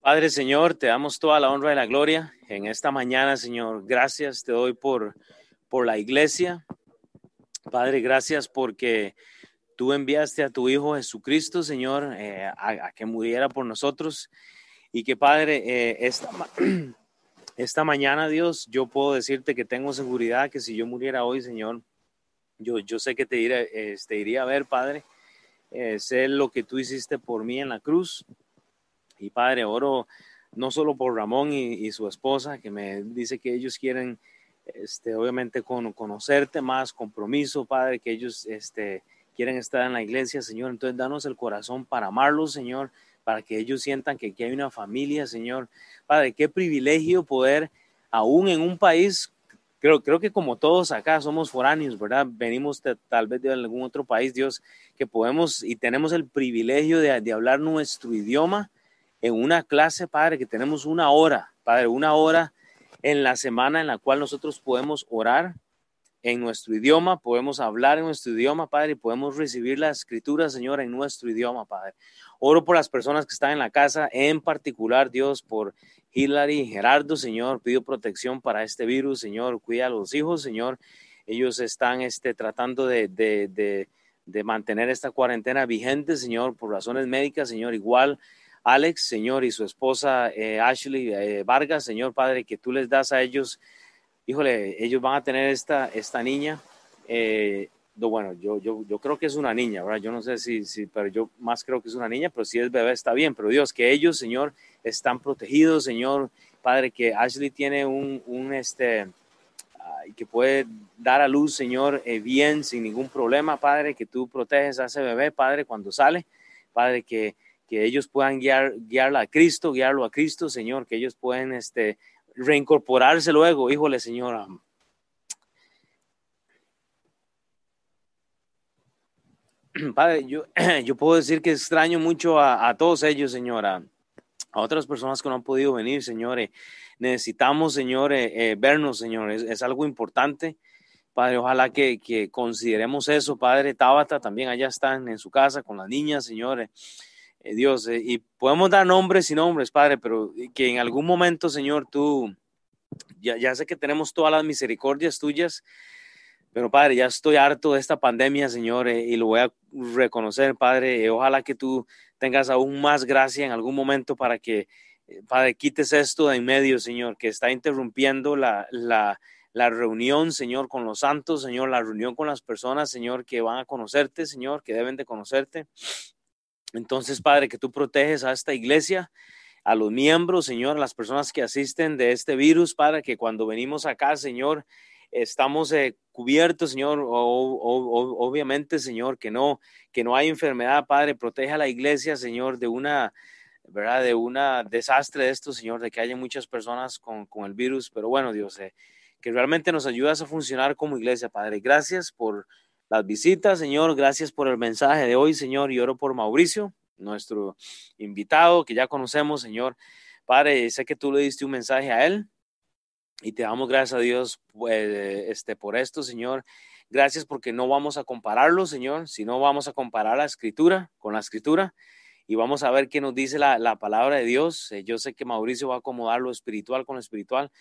Padre Señor, te damos toda la honra y la gloria en esta mañana, Señor. Gracias te doy por, por la iglesia. Padre, gracias porque tú enviaste a tu Hijo Jesucristo, Señor, eh, a, que muriera por nosotros. Y que, Padre, eh, esta, esta mañana, Dios, yo puedo decirte que tengo seguridad que si yo muriera hoy, Señor, yo, yo sé que te, iré, te este, iría a ver, Padre. Eh, sé lo que tú hiciste por mí en la cruz y Padre, oro no solo por Ramón y, su esposa, que me dice que ellos quieren, este, obviamente, con, conocerte más, compromiso, Padre, que ellos este, quieren estar en la iglesia, Señor. Entonces, danos el corazón para amarlos, Señor, para que ellos sientan que aquí hay una familia, Señor. Padre, qué privilegio poder, aún en un país creo, creo que como todos acá somos foráneos, ¿verdad? Venimos tal vez de algún otro país, Dios, que podemos y tenemos el privilegio de, de hablar nuestro idioma en una clase, Padre, que tenemos una hora, Padre, una hora en la semana en la cual nosotros podemos orar en nuestro idioma, podemos hablar en nuestro idioma, Padre, y podemos recibir la escritura, Señor, en nuestro idioma, Padre. Oro por las personas que están en la casa, en particular, Dios, por Hillary Gerardo, Señor, pido protección para este virus, Señor, cuida a los hijos, Señor. Ellos están este, tratando de, de, de, de mantener esta cuarentena vigente, Señor, por razones médicas, Señor, igual Alex, Señor, y su esposa eh, Ashley eh, Vargas, Señor Padre, que tú les das a ellos, híjole, ellos van a tener esta, esta niña. Eh, bueno, yo, yo, yo creo que es una niña. Yo no sé si, si, pero yo más creo que es una niña, pero si es bebé está bien, pero Dios, que ellos, Señor, están protegidos, Señor, Padre, que Ashley tiene un, un este, que puede dar a luz, Señor, bien, sin ningún problema, Padre, que tú proteges a ese bebé, Padre, cuando sale, Padre, que que ellos puedan guiar, guiarla a Cristo, guiarlo a Cristo, Señor, que ellos puedan este, reincorporarse luego, híjole, Señor. Padre, yo, yo puedo decir que extraño mucho a, todos ellos, Señora, a otras personas que no han podido venir, Señor. necesitamos, Señor, eh, vernos, Señor. Es, algo importante. Padre, ojalá que, que, consideremos eso, Padre. Tabata también allá están en su casa con las niñas, Señor. Eh, Dios, eh, y podemos dar nombres y nombres, Padre, pero que en algún momento, Señor, tú, ya, ya sé que tenemos todas las misericordias tuyas, pero Padre, ya estoy harto de esta pandemia, Señor, eh, y lo voy a reconocer, Padre. ojalá que tú tengas aún más gracia en algún momento para que, Padre, quites esto de en medio, Señor, que está interrumpiendo la, la, la reunión, Señor, con los santos, Señor, la reunión con las personas, Señor, que van a conocerte, Señor, que deben de conocerte. Entonces, Padre, que tú proteges a esta iglesia, a los miembros, Señor, a las personas que asisten de este virus, Padre, que cuando venimos acá, Señor, estamos eh, cubiertos, Señor, o, obviamente, Señor, que no, que no hay enfermedad, Padre, protege a la iglesia, Señor, de una, ¿verdad? De una desastre de esto, Señor, de que haya muchas personas con, con el virus, pero bueno, Dios, eh, que realmente nos ayudas a funcionar como iglesia, Padre. Gracias por las visitas, Señor. Gracias por el mensaje de hoy, Señor. Y oro por Mauricio, nuestro invitado que ya conocemos, Señor. Padre, sé que tú le diste un mensaje a él y te damos gracias a Dios pues, este, por esto, Señor. Gracias porque no vamos a compararlo, Señor, sino vamos a comparar la escritura con la escritura y vamos a ver qué nos dice la, la palabra de Dios. Eh, yo sé que Mauricio va a acomodar lo espiritual con lo espiritual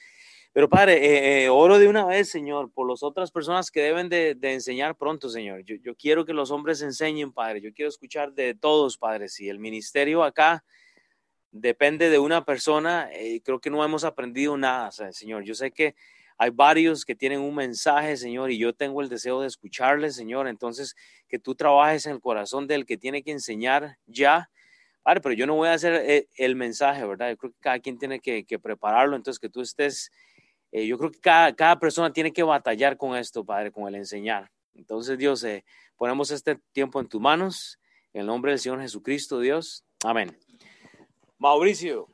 pero Padre, eh, eh, oro de una vez, Señor, por las otras personas que deben de, enseñar pronto, Señor. Yo, quiero que los hombres enseñen, Padre. Yo quiero escuchar de todos, Padre. Si el ministerio acá depende de una persona, eh, creo que no hemos aprendido nada, Señor. Yo sé que hay varios que tienen un mensaje, Señor, y yo tengo el deseo de escucharles, Señor. Entonces, que tú trabajes en el corazón del que tiene que enseñar ya. Padre, pero yo no voy a hacer el, mensaje, ¿verdad? Yo creo que cada quien tiene que prepararlo. Entonces, que tú estés eh, yo creo que cada, cada, persona tiene que batallar con esto, Padre, con el enseñar. Entonces, Dios, eh, ponemos este tiempo en tus manos, en el nombre del Señor Jesucristo, Dios. Amén. Mauricio.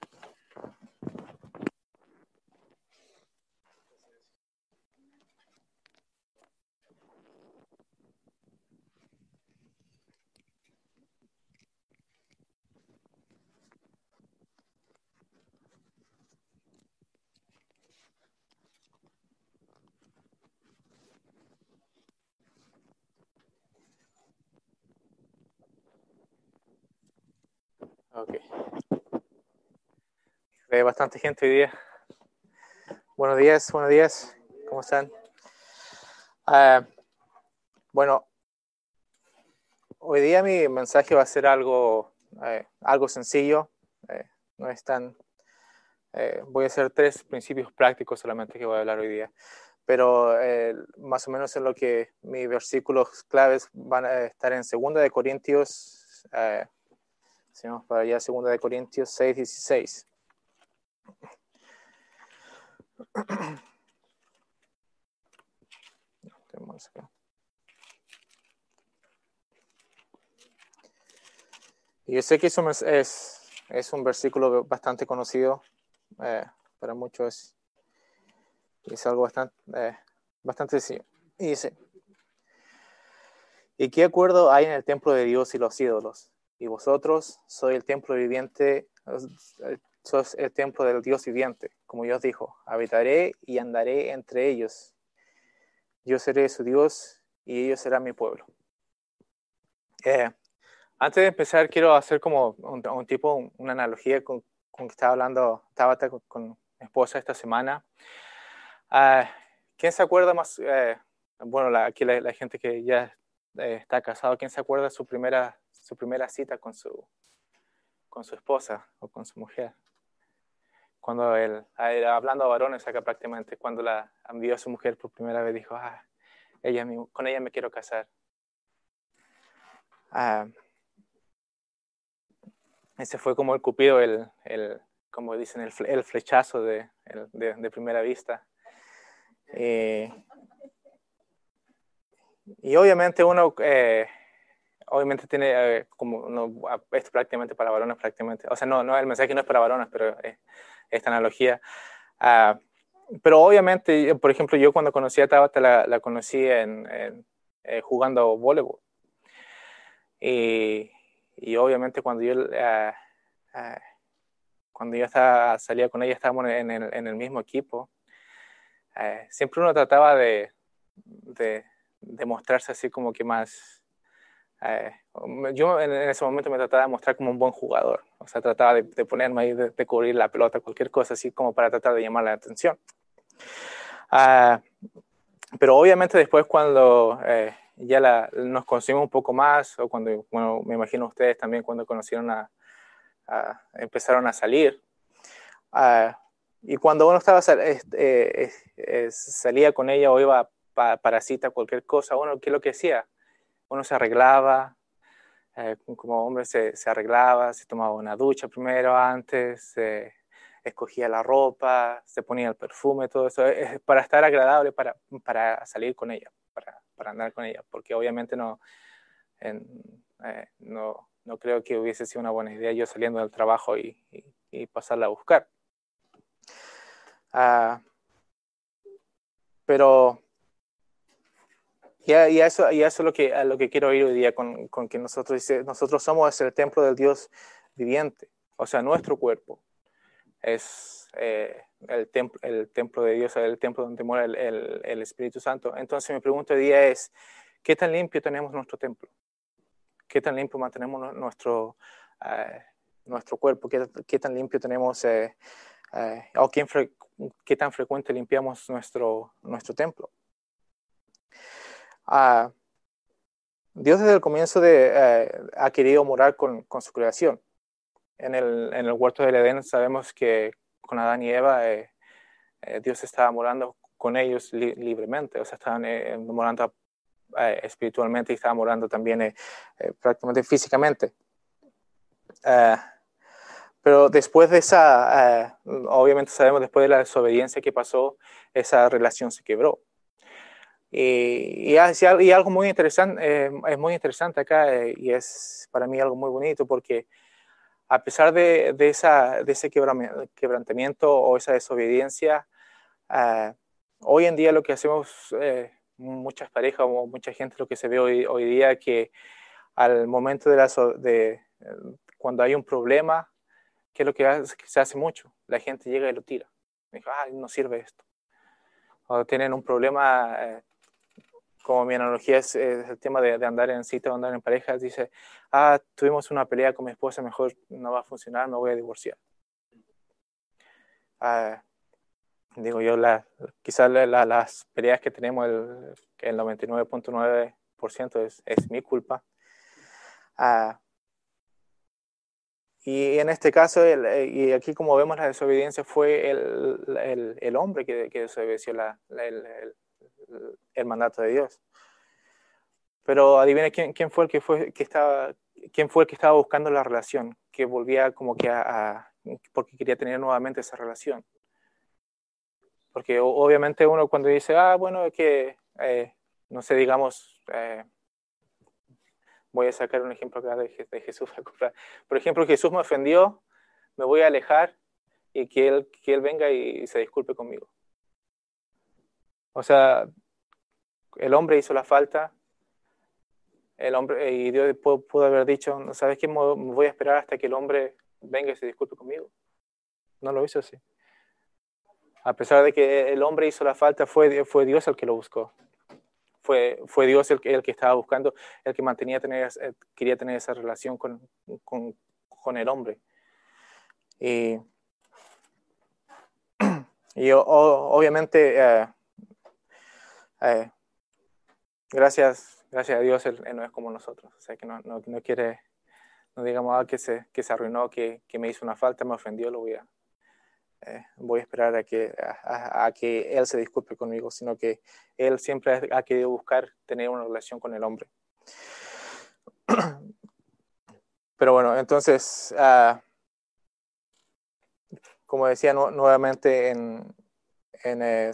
Ok. Hay bastante gente hoy día. Buenos días, buenos días. ¿Cómo están? Uh, bueno, hoy día mi mensaje va a ser algo, eh, algo sencillo. Eh, no es tan... Eh, voy a hacer tres principios prácticos solamente que voy a hablar hoy día. Pero eh, más o menos en lo que mis versículos claves van a estar en 2 de Corintios eh, si vamos para allá, 2 de Corintios 6, 16. Y yo sé que eso es, es un versículo bastante conocido eh, para muchos. Y es algo bastante, eh, bastante sencillo. Y dice, ¿y qué acuerdo hay en el templo de Dios y los ídolos? Y vosotros sois el templo viviente, sos el templo del Dios viviente, como Dios dijo, habitaré y andaré entre ellos. Yo seré su Dios y ellos serán mi pueblo. Eh, antes de empezar, quiero hacer como un, tipo, una analogía con, con, que estaba hablando, estaba con, mi esposa esta semana. Uh, ¿Quién se acuerda más? Eh, bueno, la, aquí la, gente que ya eh, está casado, ¿quién se acuerda de su primera, su primera cita con su, con su esposa o con su mujer? cuando él, hablando a varones acá prácticamente, cuando la envió a su mujer por primera vez, dijo, ah, ella, con ella me quiero casar. Ah, ese fue como el cupido, el, el como dicen, el, el flechazo de, de, primera vista. Eh, y obviamente uno, eh, obviamente tiene eh, como, no, esto prácticamente para varones, prácticamente, o sea, no, no, el mensaje no es para varones, pero esta analogía. Ah, pero obviamente, por ejemplo, yo cuando conocí a Tabata la, conocí en, eh, jugando voleibol. Y, y, obviamente cuando yo, ah, ah, cuando yo estaba, salía con ella, estábamos en el, en el mismo equipo, siempre uno trataba de, de, de mostrarse así como que más eh, yo en ese momento me trataba de mostrar como un buen jugador, o sea, trataba de, ponerme ahí, de, cubrir la pelota, cualquier cosa así como para tratar de llamar la atención. Ah, pero obviamente después cuando eh, ya la, nos conocimos un poco más, o cuando, bueno, me imagino ustedes también cuando conocieron a, empezaron a salir, ah, y cuando uno estaba eh, salía con ella o iba para cita, cualquier cosa, uno, ¿qué es lo que hacía? Uno se arreglaba, eh, como hombre se, se, arreglaba, se tomaba una ducha primero antes, se escogía la ropa, se ponía el perfume, todo eso, es para estar agradable, para, para salir con ella, para, para, andar con ella, porque obviamente no, eh, no, no, creo que hubiese sido una buena idea yo saliendo del trabajo y, y, pasarla a buscar. Ah, pero y, y, eso, y eso es lo que, a lo que quiero ir hoy día con, con que nosotros, dice, nosotros somos el templo del Dios viviente. O sea, nuestro cuerpo es eh, el, templo, el templo de Dios, el templo donde mora el, el, Espíritu Santo. Entonces mi pregunta hoy día es, ¿qué tan limpio tenemos nuestro templo? ¿Qué tan limpio mantenemos nuestro, eh, nuestro cuerpo? ¿Qué, ¿Qué, tan limpio tenemos, eh, o qué, qué tan frecuente limpiamos nuestro, nuestro templo? Dios desde el comienzo de, eh, ha querido morar con, con, su creación. En el, en el huerto del Edén sabemos que con Adán y Eva eh, eh, Dios estaba morando con ellos libremente, o sea, estaban morando espiritualmente y estaba morando también prácticamente físicamente. pero después de esa, obviamente sabemos después de la desobediencia que pasó, esa relación se quebró. Y, y, algo muy interesante, eh, es muy interesante acá eh, y es para mí algo muy bonito porque a pesar de, ese quebrantamiento o esa desobediencia, uh, hoy en día lo que hacemos eh, muchas parejas o mucha gente, lo que se ve hoy, hoy día, que al momento de, la, de cuando hay un problema, ¿qué es lo que, que se hace mucho? La gente llega y lo tira. Dijo, ah, no sirve esto. O tienen un problema como mi analogía es, el tema de, andar en cita o andar en parejas, dice, ah, tuvimos una pelea con mi esposa, mejor no va a funcionar, me voy a divorciar. ah, digo yo, la, quizás las peleas que tenemos, el, el 99.9% es, es mi culpa. Ah, y en este caso, el, y aquí como vemos la desobediencia fue el, el hombre que, que desobedeció la, el, mandato de Dios. Pero adivina quién, quién, fue el que fue que estaba quién fue el que estaba buscando la relación, que volvía como que a, porque quería tener nuevamente esa relación. Porque obviamente uno cuando dice, ah, bueno, es que, eh, no sé, digamos, eh, voy a sacar un ejemplo acá de, de, Jesús. Por ejemplo, Jesús me ofendió, me voy a alejar y que él, que él venga y se disculpe conmigo. O sea, el hombre hizo la falta, el hombre, y Dios pudo, haber dicho, ¿sabes qué? Voy a esperar hasta que el hombre venga y se disculpe conmigo. No lo hizo así. A pesar de que el hombre hizo la falta, fue, fue Dios el que lo buscó. Fue, fue Dios el que, el que estaba buscando, el que mantenía tener, eh, quería tener esa relación con, con, con el hombre. Y, y obviamente, eh, eh, gracias gracias a Dios, él, no es como nosotros. O sea, que no, quiere, no digamos ah, que, se, arruinó, que, me hizo una falta, me ofendió, lo voy a, eh, voy a esperar a que, a, que Él se disculpe conmigo, sino que Él siempre ha querido buscar tener una relación con el hombre. Pero bueno, entonces, uh, como decía nuevamente en, en eh,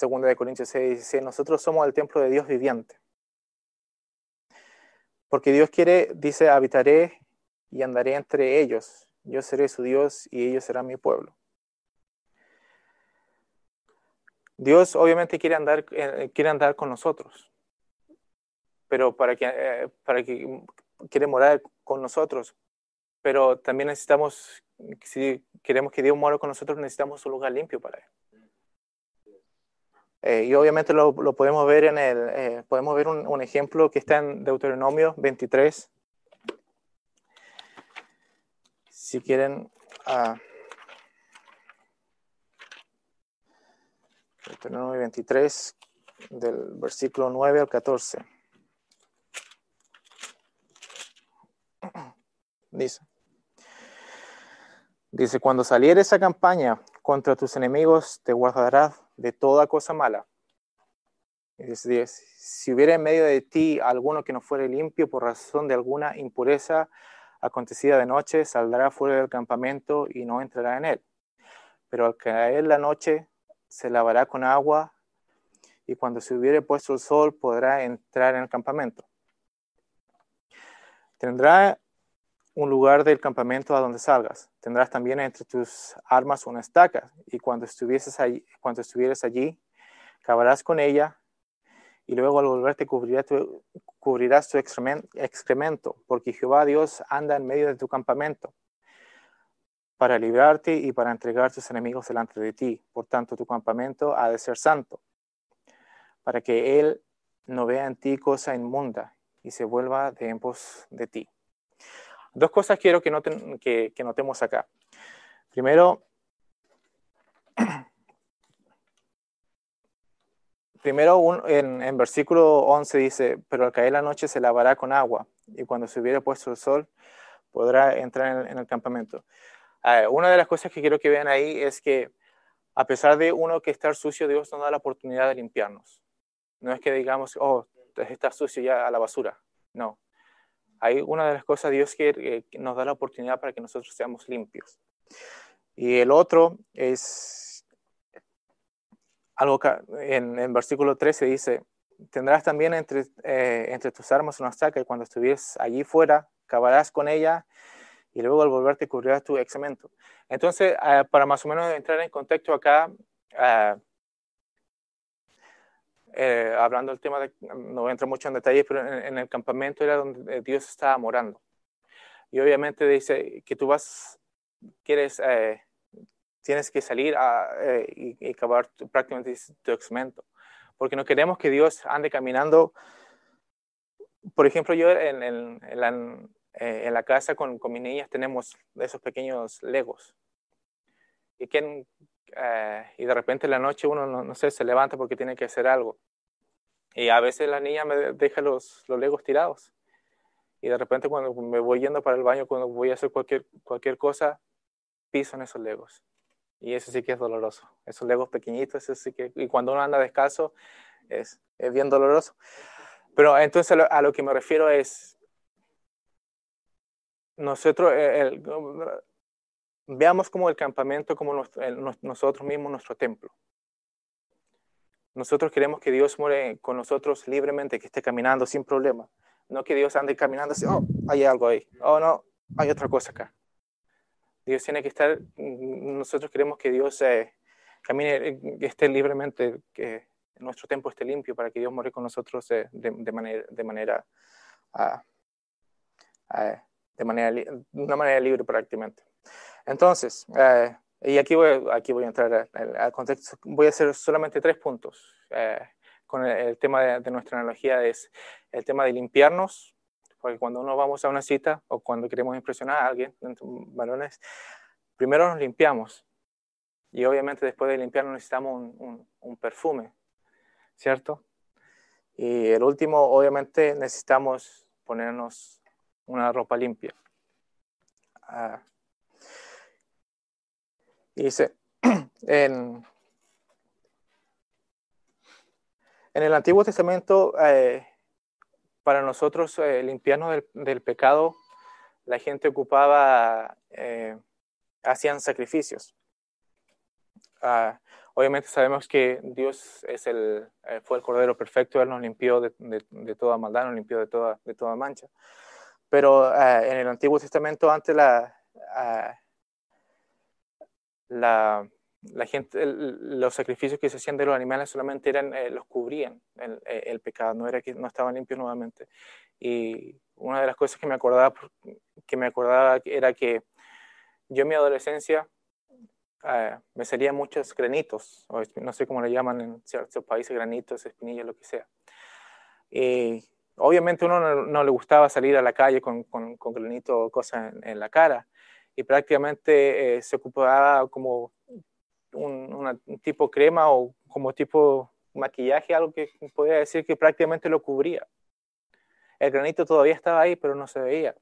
2 de Corintios 6, dice, nosotros somos el templo de Dios viviente. Porque Dios quiere, dice, habitaré y andaré entre ellos. Yo seré su Dios y ellos serán mi pueblo. Dios obviamente quiere andar, eh, quiere andar con nosotros, pero para que, eh, para que quiere morar con nosotros, pero también necesitamos, si queremos que Dios muera con nosotros, necesitamos un lugar limpio para Él. Eh, y obviamente lo, podemos ver en el, eh, podemos ver un, ejemplo que está en Deuteronomio 23. Si quieren, uh, Deuteronomio 23, del versículo 9 al 14. Dice, dice, cuando saliera esa campaña contra tus enemigos, te guardarás de toda cosa mala. si hubiera en medio de ti alguno que no fuere limpio por razón de alguna impureza acontecida de noche, saldrá fuera del campamento y no entrará en él. Pero al caer la noche, se lavará con agua y cuando se hubiere puesto el sol podrá entrar en el campamento. Tendrá un lugar del campamento a donde salgas. Tendrás también entre tus armas una estaca, y cuando, estuvieses allí, cuando estuvieras allí, cavarás con ella, y luego al volverte cubrirás tu excremento, porque Jehová Dios anda en medio de tu campamento, para librarte y para entregar tus enemigos delante de ti. Por tanto, tu campamento ha de ser santo, para que Él no vea en ti cosa inmunda y se vuelva de en pos de ti. Dos cosas quiero que, noten, que, que notemos acá. Primero, primero un, en, en, versículo 11 dice, pero al caer la noche se lavará con agua y cuando se hubiere puesto el sol podrá entrar en, en el campamento. Uh, una de las cosas que quiero que vean ahí es que a pesar de uno que estar sucio, Dios nos da la oportunidad de limpiarnos. No es que digamos, oh, está sucio ya a la basura. No, hay una de las cosas Dios que, nos da la oportunidad para que nosotros seamos limpios. Y el otro es algo que en, en versículo 13 dice, tendrás también entre, eh, entre tus armas una estaca y cuando estuvieras allí fuera, cavarás con ella y luego al volverte cubrirás tu excremento. Entonces, uh, para más o menos entrar en contexto acá, uh, eh, hablando del tema, de, no entro mucho en detalles, pero en, en, el campamento era donde Dios estaba morando. Y obviamente dice que tú vas, quieres, eh, tienes que salir a, eh, y, y, acabar tu, prácticamente tu excremento. Porque no queremos que Dios ande caminando. Por ejemplo, yo en, en, en la, en la, casa con, con mis niñas tenemos esos pequeños legos. ¿Y quién, eh, y de repente en la noche uno, no, sé, se levanta porque tiene que hacer algo. Y a veces la niña me deja los, los legos tirados. Y de repente cuando me voy yendo para el baño, cuando voy a hacer cualquier, cualquier cosa, piso en esos legos. Y eso sí que es doloroso. Esos legos pequeñitos, eso sí que... Y cuando uno anda descalzo, es, es bien doloroso. Pero entonces a lo, que me refiero es, nosotros, el, veamos como el campamento, como nosotros mismos, nuestro templo. Nosotros queremos que Dios muere con nosotros libremente, que esté caminando sin problema. No que Dios ande caminando así, oh, hay algo ahí. Oh, no, hay otra cosa acá. Dios tiene que estar, nosotros queremos que Dios eh, camine, que esté libremente, que nuestro templo esté limpio para que Dios muere con nosotros eh, de, manera, de manera, ah, ah, de manera, una manera libre prácticamente. Entonces, eh, y aquí voy, aquí voy a entrar al, contexto, voy a hacer solamente tres puntos con el, tema de, nuestra analogía, es el tema de limpiarnos, porque cuando uno vamos a una cita o cuando queremos impresionar a alguien, varones, primero nos limpiamos. Y obviamente después de limpiarnos necesitamos un, perfume, ¿cierto? Y el último, obviamente necesitamos ponernos una ropa limpia. Ah. Dice, en, en el Antiguo Testamento, eh, para nosotros eh, limpiarnos del, pecado, la gente ocupaba, eh, hacían sacrificios. Ah, obviamente sabemos que Dios es el, fue el Cordero perfecto, Él nos limpió de, toda maldad, nos limpió de toda, de toda mancha. Pero ah, en el Antiguo Testamento, antes la, ah, la la gente, los sacrificios que se hacían de los animales solamente eran, eh, los cubrían el, eh, el, pecado, no era que no estaban limpios nuevamente. Y una de las cosas que me acordaba, que me acordaba era que yo en mi adolescencia eh, me salían muchos granitos, o no sé cómo le llaman en ciertos países, granitos, espinillas, lo que sea. Y obviamente uno no, le gustaba salir a la calle con, con, con granito o cosas en, en, la cara. Y prácticamente se ocupaba como un, tipo crema o como tipo maquillaje, algo que podría decir que prácticamente lo cubría. El granito todavía estaba ahí, pero no se veía.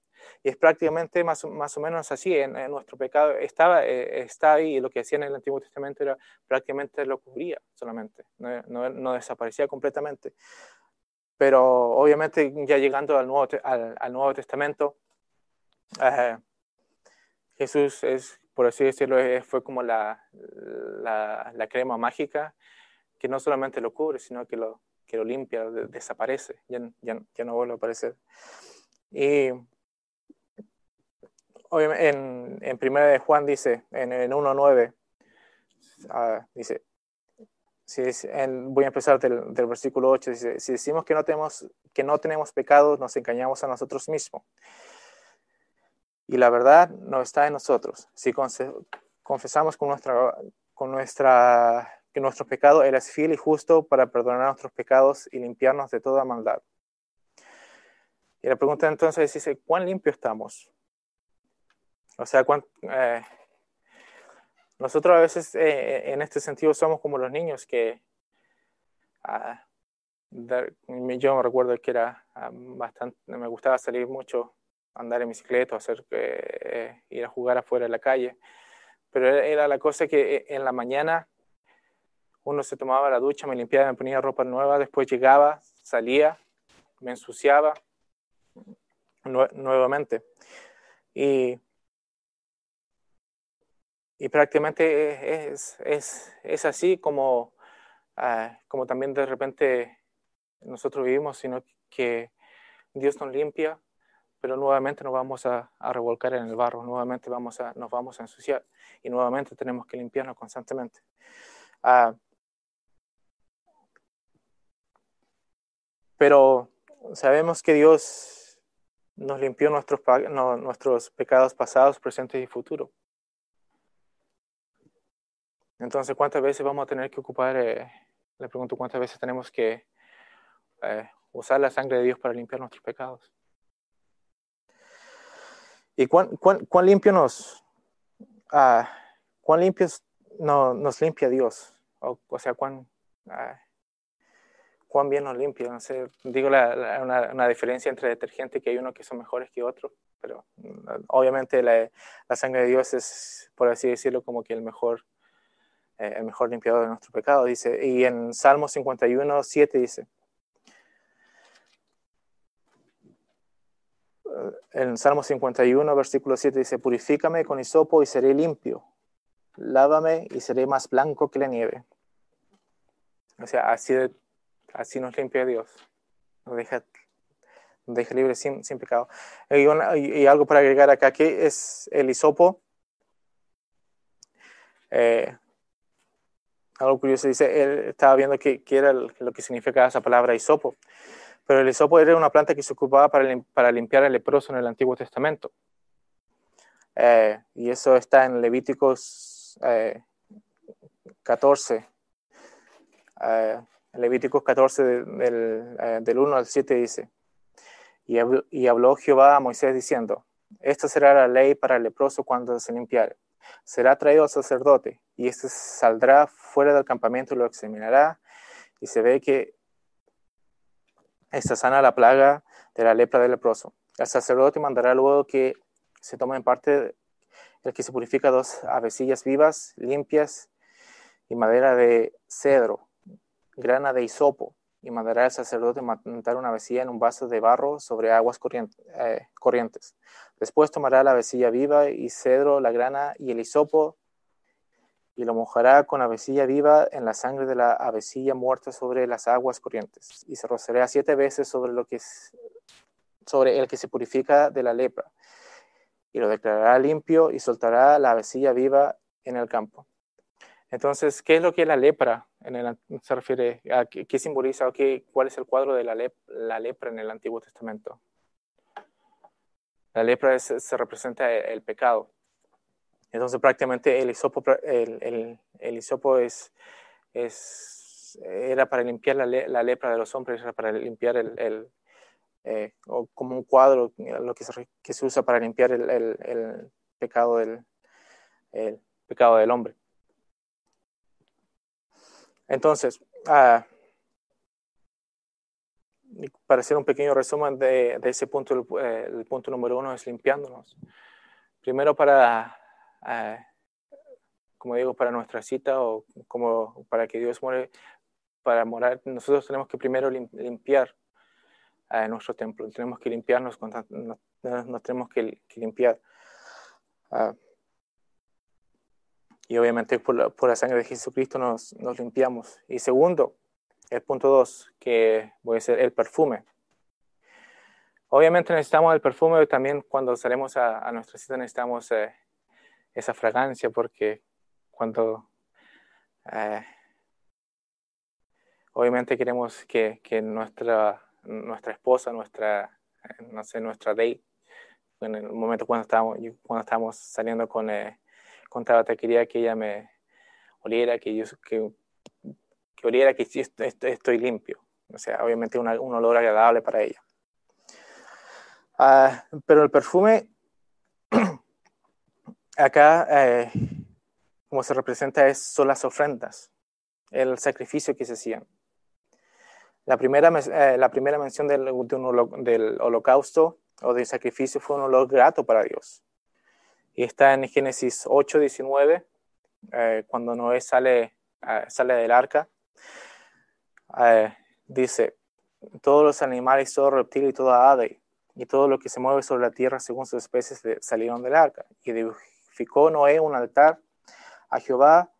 Y es prácticamente más, más o menos así. En, nuestro pecado estaba, eh, está ahí y lo que hacía en el Antiguo Testamento era prácticamente lo cubría solamente, no, no, desaparecía completamente. Pero obviamente ya llegando al Nuevo, al, Nuevo Testamento, eh, Jesús es por así decirlo, fue como la, la, crema mágica que no solamente lo cubre, sino que lo, que lo limpia, desaparece, ya, ya, ya, no vuelve a aparecer. Y en, en primera de Juan dice, en, en 1.9, ah, dice, si voy a empezar del, del, versículo 8, dice, si decimos que no, tenemos, que no tenemos pecado, nos engañamos a nosotros mismos y la verdad no está en nosotros. Si confesamos con nuestra, con nuestra, que nuestro pecado, Él es fiel y justo para perdonar nuestros pecados y limpiarnos de toda maldad. Y la pregunta entonces dice, ¿cuán limpio estamos? O sea, eh, nosotros a veces eh, en este sentido somos como los niños que ah, yo me recuerdo que era ah, bastante, me gustaba salir mucho andar en bicicleta, hacer, eh, ir a jugar afuera en la calle. Pero era la cosa que eh, en la mañana uno se tomaba la ducha, me limpiaba, me ponía ropa nueva, después llegaba, salía, me ensuciaba nuevamente. Y, y prácticamente es, es, es así como, ah, como también de repente nosotros vivimos, sino que Dios nos limpia pero nuevamente nos vamos a, revolcar en el barro, nuevamente vamos a, nos vamos a ensuciar y nuevamente tenemos que limpiarnos constantemente. Ah, pero sabemos que Dios nos limpió nuestros, nuestros pecados pasados, presentes y futuros. Entonces, ¿cuántas veces vamos a tener que ocupar, eh, le pregunto, cuántas veces tenemos que eh, usar la sangre de Dios para limpiar nuestros pecados? ¿Y cuán, cuán, cuán limpio nos, uh, cuán limpios no, nos limpia Dios. O, o sea, cuán, ah, cuán bien nos limpia. No sé, digo la, una, una, diferencia entre detergentes que hay unos que son mejores que otros, pero mm, obviamente la, la, sangre de Dios es, por así decirlo, como que el mejor, eh, el mejor limpiador de nuestro pecado. Dice, y en Salmo 51, 7 dice, en Salmo 51, versículo 7 dice, purifícame con hisopo y seré limpio, lávame y seré más blanco que la nieve. O sea, así de Así nos limpia Dios. Nos deja, nos deja libre sin, sin pecado. Y, algo para agregar acá, que es el hisopo. Eh, algo curioso, dice, él estaba viendo qué, era lo que significa esa palabra hisopo. Pero el hisopo era una planta que se ocupaba para, para limpiar al leproso en el Antiguo Testamento. Eh, y eso está en Levíticos 14. Eh, Levíticos 14 del, del, 1 al 7 dice, y habló, y Jehová a Moisés diciendo, esta será la ley para el leproso cuando se limpiare. Será traído al sacerdote, y éste saldrá fuera del campamento y lo examinará, y se ve que está sana la plaga de la lepra del leproso. El sacerdote mandará luego que se tome en parte el que se purifica dos avecillas vivas, limpias, y madera de cedro, grana de hisopo, y mandará al sacerdote montar una vecilla en un vaso de barro sobre aguas eh, corrientes. Después tomará la vecilla viva y cedro, la grana y el hisopo, y lo mojará con la vecilla viva en la sangre de la avecilla muerta sobre las aguas corrientes, y se rocerá siete veces sobre, lo que sobre el que se purifica de la lepra, y lo declarará limpio y soltará la avecilla viva en el campo. Entonces, ¿qué es lo que es la lepra? En el, se refiere a qué, simboliza o qué, cuál es el cuadro de la, la, lepra en el Antiguo Testamento. La lepra se representa el, pecado. Entonces, prácticamente el hisopo, el, el, es, era para limpiar la, lepra de los hombres, era para limpiar el, eh, o como un cuadro, lo que se, usa para limpiar el, pecado del, el pecado del hombre. Entonces, ah, para hacer un pequeño resumen de, ese punto, el, punto número uno es limpiándonos. Primero para, ah, como digo, para nuestra cita o como para que Dios muere, para morar, nosotros tenemos que primero limpiar uh, nuestro templo, tenemos que limpiarnos, nos, tenemos que, limpiar y obviamente por la, por la sangre de Jesucristo nos, nos, limpiamos. Y segundo, el punto dos, que voy a ser el perfume. Obviamente necesitamos el perfume también cuando salimos a, a nuestra cita necesitamos eh, esa fragancia porque cuando eh, obviamente queremos que, que, nuestra, nuestra esposa, nuestra, no sé, nuestra date, en el momento cuando estamos, cuando estamos saliendo con, eh, contaba, te quería que ella me oliera, que yo que, que oliera que estoy, limpio. O sea, obviamente un olor agradable para ella. Ah, pero el perfume, acá, eh, como se representa, es, son las ofrendas, el sacrificio que se hacían. La primera, eh, la primera mención del, del holocausto o del sacrificio fue un olor grato para Dios. Y está en Génesis 8, 19, eh, cuando Noé sale, eh, sale del arca. Eh, dice, todos los animales, todo reptil y toda ave, y todo lo que se mueve sobre la tierra según sus especies salieron del arca. Y edificó Noé un altar a Jehová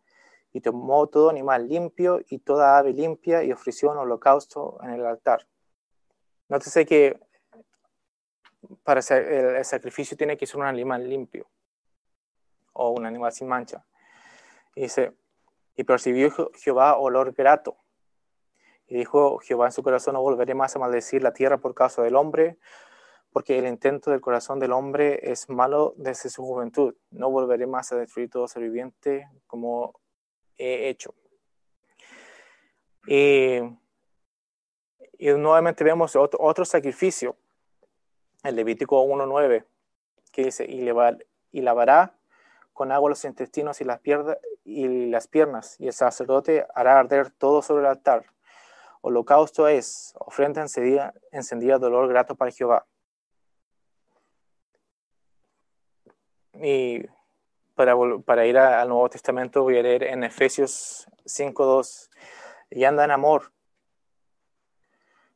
y tomó todo animal limpio y toda ave limpia y ofreció un holocausto en el altar. Nótese que para el sacrificio tiene que ser un animal limpio o un animal sin mancha. Y dice, y percibió Jehová olor grato. Y dijo Jehová en su corazón, no volveré más a maldecir la tierra por causa del hombre, porque el intento del corazón del hombre es malo desde su juventud. No volveré más a destruir todo ser viviente como he hecho. Y, y nuevamente vemos otro, otro sacrificio, el Levítico 1.9, que dice, y, y lavará con agua los intestinos y las, y las piernas, y el sacerdote hará arder todo sobre el altar. Holocausto es ofrenda encendida, encendida dolor grato para Jehová. Y para, para ir al Nuevo Testamento voy a leer en Efesios 5.2, y anda en amor,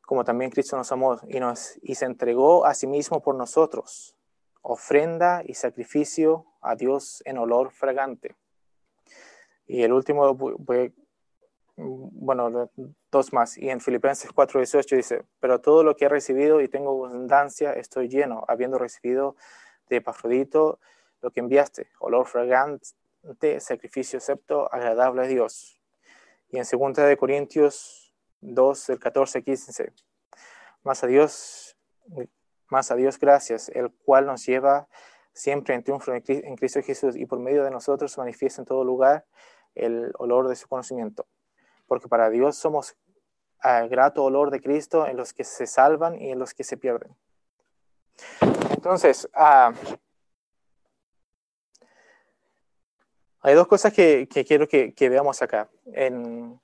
como también Cristo nos amó y, nos, y se entregó a sí mismo por nosotros, ofrenda y sacrificio a Dios en olor fragante. Y el último, bueno, dos más. Y en Filipenses 4:18 dice, pero todo lo que he recibido y tengo abundancia, estoy lleno, habiendo recibido de Epafrodito lo que enviaste, olor fragante, sacrificio acepto, agradable a Dios. Y en 2 de Corintios 2, el 14, 15, más a Dios, más a Dios gracias, el cual nos lleva siempre en triunfo en Cristo Jesús y por medio de nosotros manifiesta en todo lugar el olor de su conocimiento. Porque para Dios somos a grato olor de Cristo en los que se salvan y en los que se pierden. Entonces, ah, hay dos cosas que, quiero que, veamos acá. En,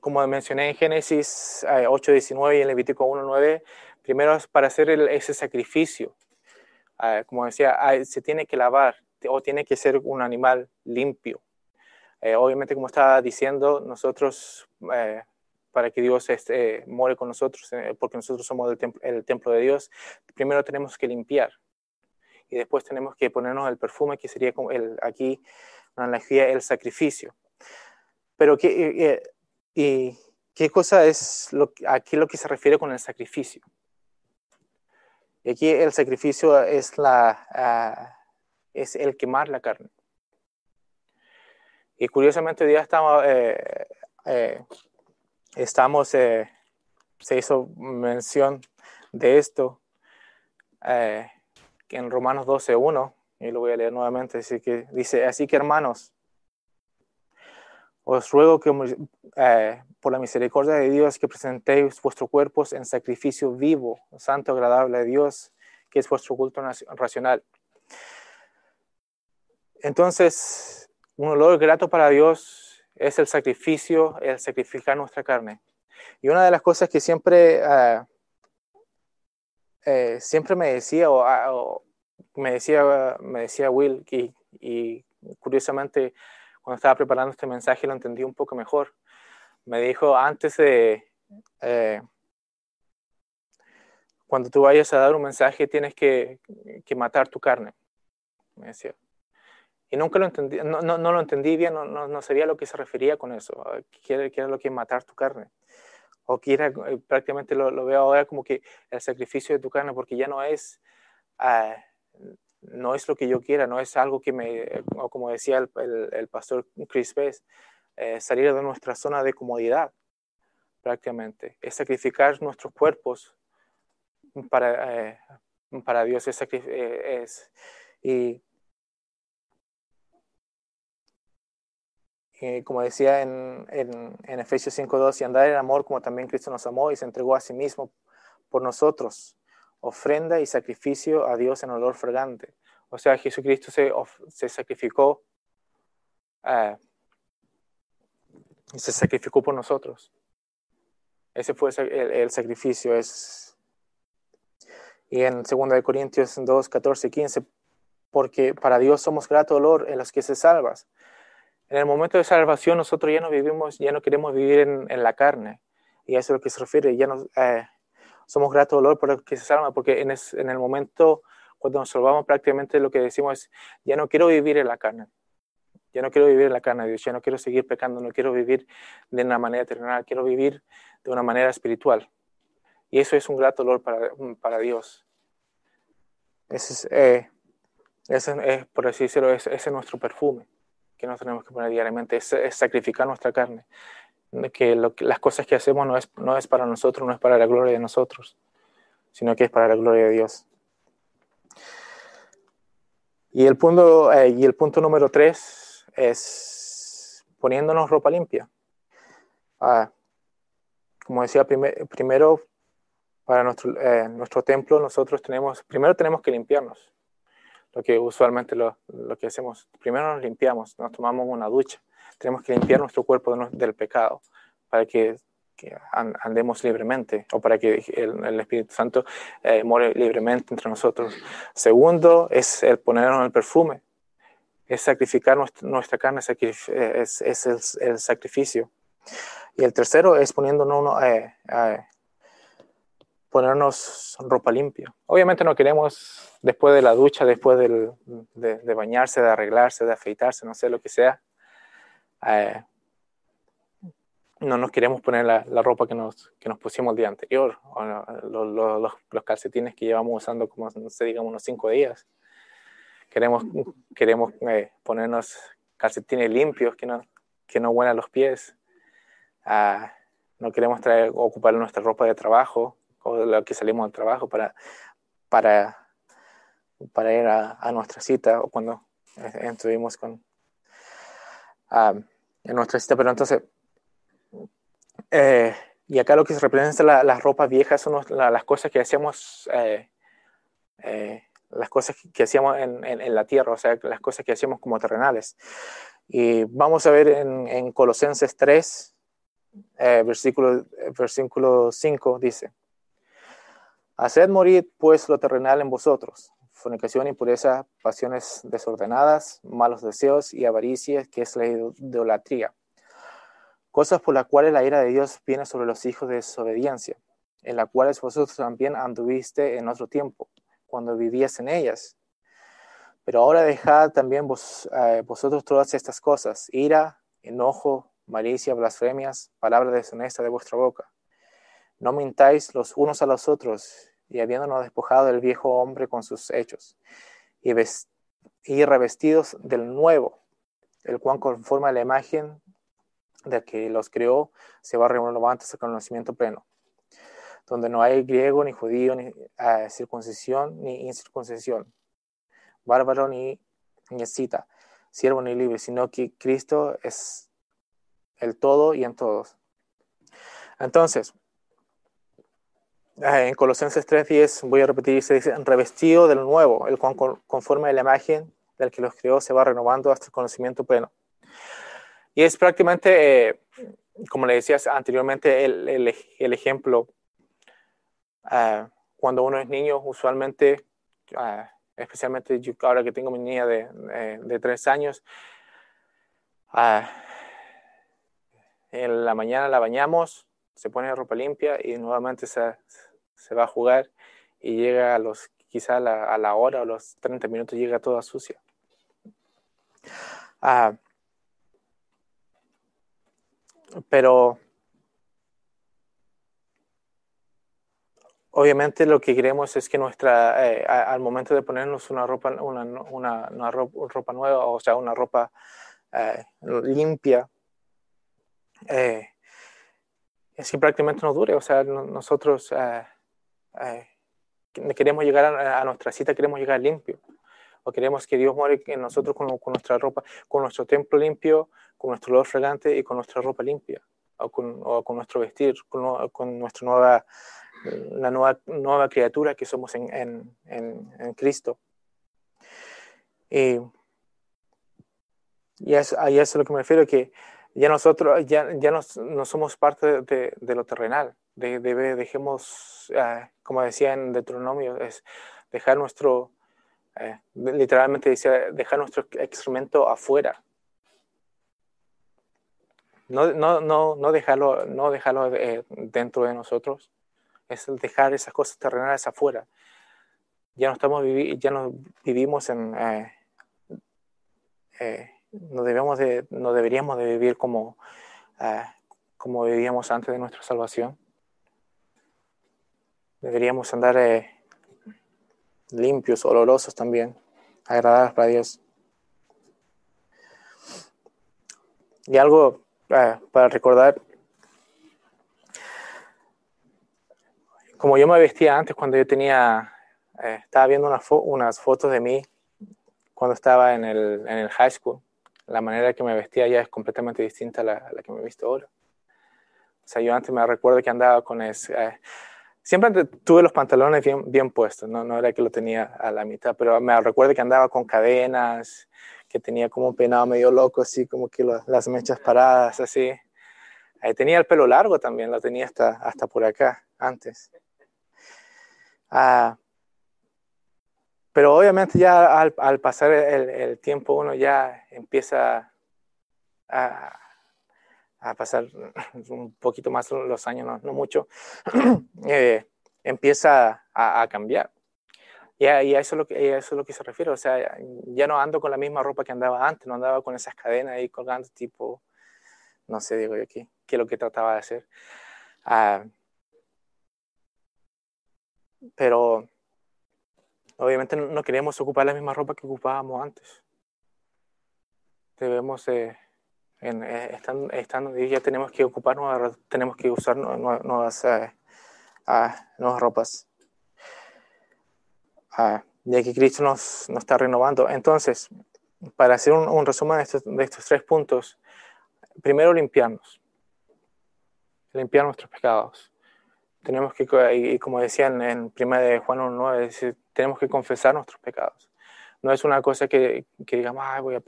como mencioné en Génesis 8.19 y en Levítico 1.9, primero es para hacer ese sacrificio. Ah, como decía, se tiene que lavar o tiene que ser un animal limpio. Eh, obviamente, como estaba diciendo, nosotros, eh, para que Dios este, more con nosotros, eh, porque nosotros somos el, el templo de Dios, primero tenemos que limpiar y después tenemos que ponernos el perfume, que sería como el, aquí, una analogía, el sacrificio. Pero, ¿qué, y, qué cosa es lo, aquí lo que se refiere con el sacrificio? Y aquí el sacrificio es, la, ah, es el quemar la carne. Y curiosamente hoy día estamos, eh, eh, estamos eh, se hizo mención de esto en Romanos 12.1, y lo voy a leer nuevamente, así que dice, así que hermanos, os ruego que por la misericordia de Dios que presentéis vuestros cuerpos en sacrificio vivo, santo, agradable a Dios, que es vuestro culto racional. Entonces, un olor grato para Dios es el sacrificio, el sacrificar nuestra carne. Y una de las cosas que siempre, ah, eh, siempre me decía, ah, o, me decía, me decía Will, y, y, curiosamente cuando estaba preparando este mensaje lo entendí un poco mejor. Me dijo, antes de, eh, cuando tú vayas a dar un mensaje tienes que, matar tu carne, me decía. Y nunca lo entendí, no, no, no lo entendí bien, no, no, sabía a lo que se refería con eso, qué, era lo que es matar tu carne. O que eh, prácticamente lo, veo ahora como que el sacrificio de tu carne, porque ya no es, uh, no es lo que yo quiera, no es algo que me, como decía el, el, pastor Chris Bess, eh, salir de nuestra zona de comodidad, prácticamente. Es sacrificar nuestros cuerpos para, eh, para Dios. Es, es, y como decía en, en, en Efesios 5.2, y andar en amor como también Cristo nos amó y se entregó a sí mismo por nosotros, ofrenda y sacrificio a Dios en olor fragante. O sea, Jesucristo se, se sacrificó, uh, se sacrificó por nosotros. Ese fue el, el, sacrificio. Es, y en 2 Corintios 2, 14, 15, porque para Dios somos grato olor en los que se salvas en el momento de salvación nosotros ya no vivimos, ya no queremos vivir en, la carne. Y a eso es lo que se refiere. Ya no eh, somos gratos dolor por el que se salva, porque en, en, el momento cuando nos salvamos prácticamente lo que decimos es, ya no quiero vivir en la carne. Ya no quiero vivir en la carne de Dios, ya no quiero seguir pecando, no quiero vivir de una manera terrenal, quiero vivir de una manera espiritual. Y eso es un grato dolor para, para Dios. Ese es, eh, ese es, por así decirlo, ese es nuestro perfume que nos tenemos que poner diariamente, es, sacrificar nuestra carne. Que, las cosas que hacemos no es, no es para nosotros, no es para la gloria de nosotros, sino que es para la gloria de Dios. Y el punto, eh, y el punto número tres es poniéndonos ropa limpia. Ah, como decía, primero, para nuestro, eh, nuestro templo nosotros tenemos, primero tenemos que limpiarnos. Lo que usualmente lo, lo, que hacemos. Primero nos limpiamos, nos tomamos una ducha. Tenemos que limpiar nuestro cuerpo del pecado para que, andemos libremente o para que el, Espíritu Santo eh, more libremente entre nosotros. Segundo es el ponernos el perfume, es sacrificar nuestra, carne, es, es el, sacrificio. Y el tercero es poniéndonos, eh, eh, ponernos ropa limpia. Obviamente no queremos después de la ducha, después de, de, bañarse, de arreglarse, de afeitarse, no sé lo que sea, eh, no nos queremos poner la, ropa que nos, que nos pusimos el día anterior, o los, los, calcetines que llevamos usando como, no sé, digamos, unos cinco días. Queremos, queremos eh, ponernos calcetines limpios que no, que no huelan los pies. Ah, no queremos traer, ocupar nuestra ropa de trabajo o lo que salimos del trabajo para, para, para ir a, nuestra cita o cuando estuvimos con, ah, en nuestra cita. Pero entonces, eh, y acá lo que se representa las la ropas viejas son las cosas que hacíamos, eh, eh, las cosas que hacíamos en, en, la tierra, o sea, las cosas que hacíamos como terrenales. Y vamos a ver en, en Colosenses 3, versículo, versículo 5, dice, Haced morir pues lo terrenal en vosotros, fornicación, impureza, pasiones desordenadas, malos deseos y avaricia, que es la idolatría cosas por las cuales la ira de Dios viene sobre los hijos de desobediencia, en las cuales vosotros también anduviste en otro tiempo, cuando vivías en ellas. Pero ahora dejad también eh, vosotros todas estas cosas, ira, enojo, malicia, blasfemias, palabra deshonesta de vuestra boca. No mintáis los unos a los otros, y habiéndonos despojado del viejo hombre con sus hechos, y, y revestidos del nuevo, el cual conforma la imagen de que los creó, se va renovando antes el conocimiento pleno, donde no hay griego, ni judío, ni uh, circuncisión, ni incircuncisión, bárbaro, ni, ni siervo, ni libre, sino que Cristo es el todo y en todos. Entonces, en Colosenses 3.10, voy a repetir, se dice, revestido del nuevo, el cual conforme a la imagen del que los creó se va renovando hasta el conocimiento pleno. Y es prácticamente, eh, como le decías anteriormente, el, el, ejemplo. Uh, cuando uno es niño, usualmente, uh, especialmente yo ahora que tengo mi niña de, de, de tres años, uh, en la mañana la bañamos, se pone ropa limpia y nuevamente se, se va a jugar y llega a los, quizá a la, a la hora o los 30 minutos llega toda sucia. Pero obviamente lo que queremos es que nuestra, eh, al momento de ponernos una ropa, una, una, ropa, nueva, o sea, una ropa eh, limpia, eh, es que prácticamente nos dure. O sea, nosotros queremos llegar a, nuestra cita, queremos llegar limpio. O queremos que Dios muere en nosotros con, con nuestra ropa, con nuestro templo limpio, con nuestro olor fragante y con nuestra ropa limpia, o con, o con nuestro vestir, con, con, nuestra nueva, la nueva, nueva criatura que somos en, en, en, Cristo. Y, y es, ahí es a lo que me refiero, que ya nosotros ya, ya no somos parte de, de, lo terrenal. De, dejemos, uh, como decía en Deuteronomio, es dejar nuestro, uh, literalmente decía, dejar nuestro excremento afuera, no, no, no, no dejarlo, no dejarlo eh, dentro de nosotros, es dejar esas cosas terrenales afuera. Ya no, estamos ya no vivimos en... Eh, eh, no, debemos de, no deberíamos de vivir como, como vivíamos antes de nuestra salvación. Deberíamos andar limpios, olorosos también, agradables para Dios. Y algo Ah, para recordar, como yo me vestía antes cuando yo tenía, eh, estaba viendo unas fotos de mí cuando estaba en el, en el, high school. La manera que me vestía ya es completamente distinta a la, que me he visto ahora. O sea, yo antes me recuerdo que andaba con ese, eh, siempre tuve los pantalones bien, bien puestos, ¿no? no era que lo tenía a la mitad, pero me recuerdo que andaba con cadenas, que tenía como un peinado medio loco, así como que las mechas paradas, así. Ahí tenía el pelo largo también, lo tenía hasta, hasta por acá antes. Ah, pero obviamente ya al, al pasar el, el, tiempo uno ya empieza a, a, pasar un poquito más los años, no, mucho, eh, empieza a, a cambiar. Y a, a, eso es lo que, eso es lo que se refiere. O sea, ya no ando con la misma ropa que andaba antes, no andaba con esas cadenas ahí colgando tipo, no sé, digo yo aquí, qué es lo que trataba de hacer. Ah, pero obviamente no queremos ocupar la misma ropa que ocupábamos antes. Debemos, en, eh, estando, ya tenemos que ocupar nuevas, tenemos que usar nuevas, eh, ah, nuevas ropas. Ah, ya que Cristo nos, nos, está renovando. Entonces, para hacer un, resumen de estos, de estos, tres puntos, primero limpiarnos, limpiar nuestros pecados. Tenemos que, y como decía en, en 1 de Juan 1.9, tenemos que confesar nuestros pecados. No es una cosa que, que digamos, ah, voy a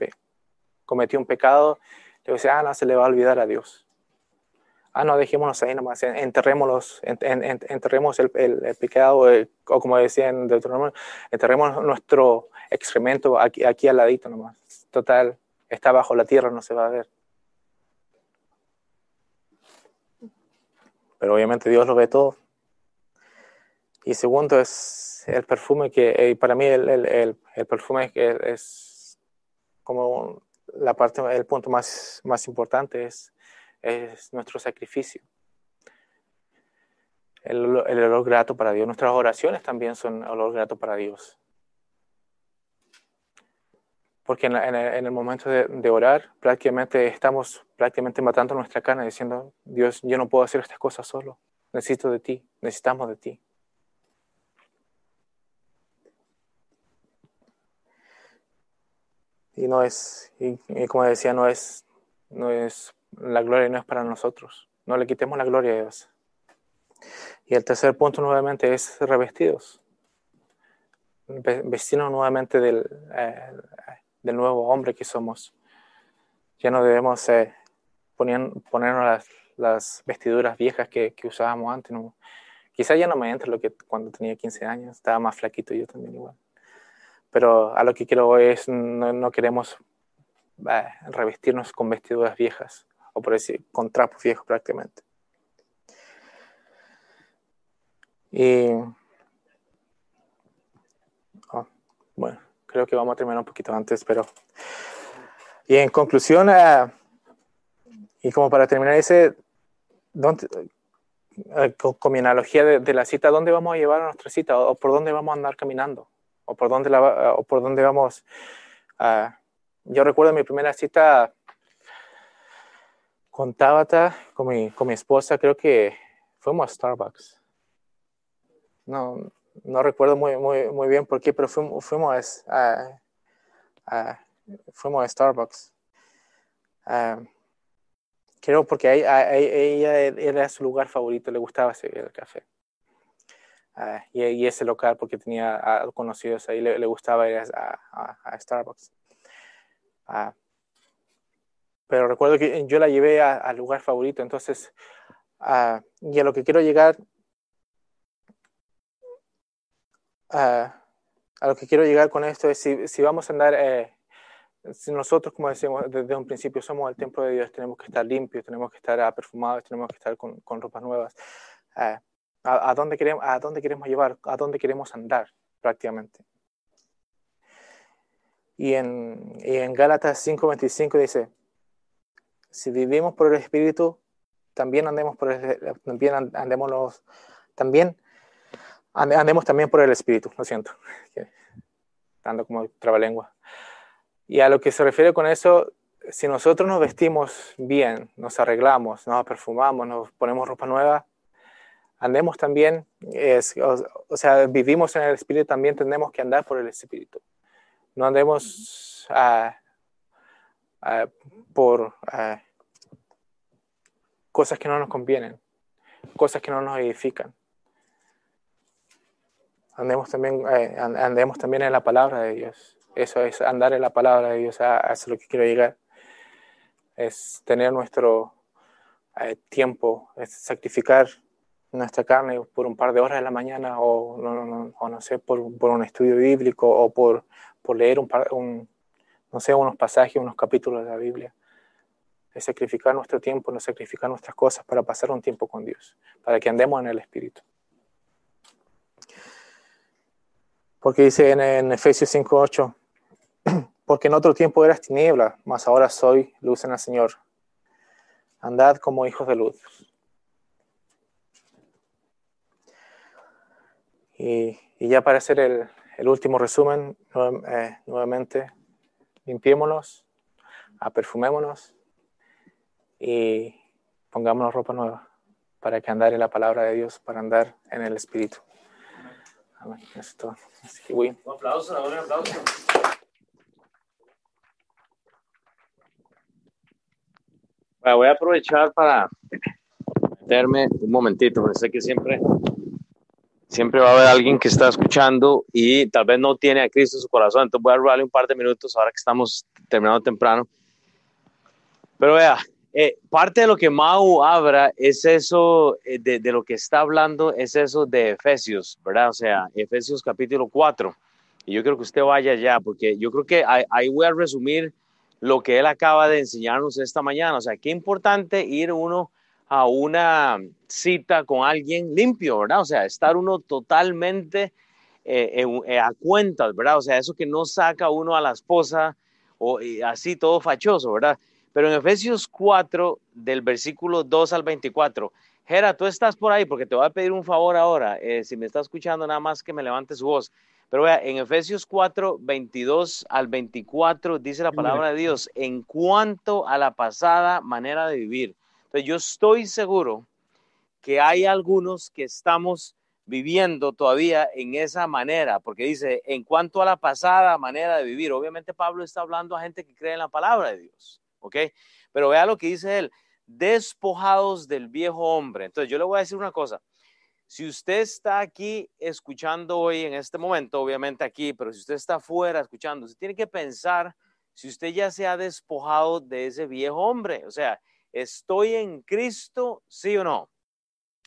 cometí un pecado, le voy a ah, no, se le va a olvidar a Dios. Ah, no, dejémonos ahí nomás, enterremos el, el, pecado, eh, o como decía en Deuteronomio, enterremos nuestro excremento aquí, aquí al ladito nomás. Total, está bajo la tierra, no se va a ver. Pero obviamente Dios lo ve todo. Y segundo es el perfume que, eh, para mí el, el, el perfume es, es como la parte, el punto más, más importante es, es nuestro sacrificio. El, el, olor grato para Dios. Nuestras oraciones también son olor grato para Dios. Porque en, el, momento de, de, orar, prácticamente estamos prácticamente matando nuestra carne, diciendo, Dios, yo no puedo hacer estas cosas solo. Necesito de ti, necesitamos de ti. Y no es, y, como decía, no es, no es, la gloria no es para nosotros. No le quitemos la gloria a Dios. Y el tercer punto nuevamente es revestidos. Vestirnos nuevamente del, eh, del nuevo hombre que somos. Ya no debemos eh, ponernos las, las, vestiduras viejas que, que usábamos antes. ¿no? Quizá ya no me entra lo que cuando tenía 15 años, estaba más flaquito yo también igual. Pero a lo que quiero es, no, no queremos eh, revestirnos con vestiduras viejas, o por decir, con trapos viejos prácticamente. Y oh, bueno, creo que vamos a terminar un poquito antes, pero... Y en conclusión, uh, y como para terminar ese, ¿dónde, uh, con, mi analogía de, la cita, ¿dónde vamos a llevar a nuestra cita o, por dónde vamos a andar caminando? ¿O por dónde, la, o por dónde vamos? Uh, yo recuerdo mi primera cita con Tabata, con mi, con mi esposa, creo que fuimos a Starbucks. No, no recuerdo muy, muy, muy bien por qué, pero fuimos, fuimos, a, fuimos a Starbucks. Uh, creo porque a, ella era su lugar favorito, le gustaba el café. Uh, y, y, ese local, porque tenía conocidos ahí, le, le gustaba ir a, a Starbucks. Uh, pero recuerdo que yo la llevé al lugar favorito, entonces, y a lo que quiero llegar a lo que quiero llegar con esto es si, si vamos a andar, eh, si nosotros, como decimos desde un principio, somos el templo de Dios, tenemos que estar limpios, tenemos que estar perfumados, tenemos que estar con, con ropas nuevas. A, a, dónde queremos, ¿A dónde queremos llevar? ¿A dónde queremos andar prácticamente? Y en, y en Gálatas 5:25 dice, si vivimos por el Espíritu, también andemos por el, también andemos los, también andemos también por el Espíritu, lo siento, dando como trabalengua. Y a lo que se refiere con eso, si nosotros nos vestimos bien, nos arreglamos, nos perfumamos, nos ponemos ropa nueva, andemos también, o, sea, vivimos en el Espíritu, también tenemos que andar por el Espíritu. No andemos por cosas que no nos convienen, cosas que no nos edifican. andemos también, eh, andemos también en la palabra de Dios. Eso es andar en la palabra de Dios, eso es lo que quiero llegar. Es tener nuestro eh, tiempo, es sacrificar nuestra carne por un par de horas de la mañana o no, no, o no sé, por, por, un estudio bíblico o por, por leer un, un, no sé, unos pasajes, unos capítulos de la Biblia. Es sacrificar nuestro tiempo, no sacrificar nuestras cosas para pasar un tiempo con Dios, para que andemos en el Espíritu. Porque dice en, en Efesios 5.8, porque en otro tiempo eras tiniebla, mas ahora soy luz en el Señor. Andad como hijos de luz. Y, ya para hacer el, último resumen, eh, nuevamente, limpiémonos, aperfumémonos y pongámonos ropa nueva para que andar en la palabra de Dios, para andar en el Espíritu. Amén. Eso Un aplauso, un aplauso. voy a aprovechar para meterme un momentito, porque sé que siempre, siempre va a haber alguien que está escuchando y tal vez no tiene a Cristo en su corazón. Entonces voy a robarle un par de minutos ahora que estamos terminando temprano. Pero vea, eh, parte de lo que Mau habla es eso, eh, de, lo que está hablando, es eso de Efesios, ¿verdad? O sea, Efesios capítulo 4. Y yo creo que usted vaya ya, porque yo creo que ahí, ahí voy a resumir lo que él acaba de enseñarnos esta mañana. O sea, qué importante ir uno a una cita con alguien limpio, ¿verdad? O sea, estar uno totalmente eh, eh, a cuentas, ¿verdad? O sea, eso que no saca uno a la esposa o así todo fachoso, ¿verdad? Pero en Efesios 4, del versículo 2 al 24, Gera, tú estás por ahí porque te voy a pedir un favor ahora. Eh, si me está escuchando, nada más que me levante su voz. Pero vea, en Efesios 4, 22 al 24 dice la palabra de Dios en cuanto a la pasada manera de vivir. Entonces yo estoy seguro que hay algunos que estamos viviendo todavía en esa manera, porque dice, en cuanto a la pasada manera de vivir, obviamente Pablo está hablando a gente que cree en la palabra de Dios, ¿ok? Pero vea lo que dice él, despojados del viejo hombre. Entonces yo le voy a decir una cosa, si usted está aquí escuchando hoy en este momento, obviamente aquí, pero si usted está afuera escuchando, usted tiene que pensar si usted ya se ha despojado de ese viejo hombre. O sea, ¿estoy en Cristo, sí o no?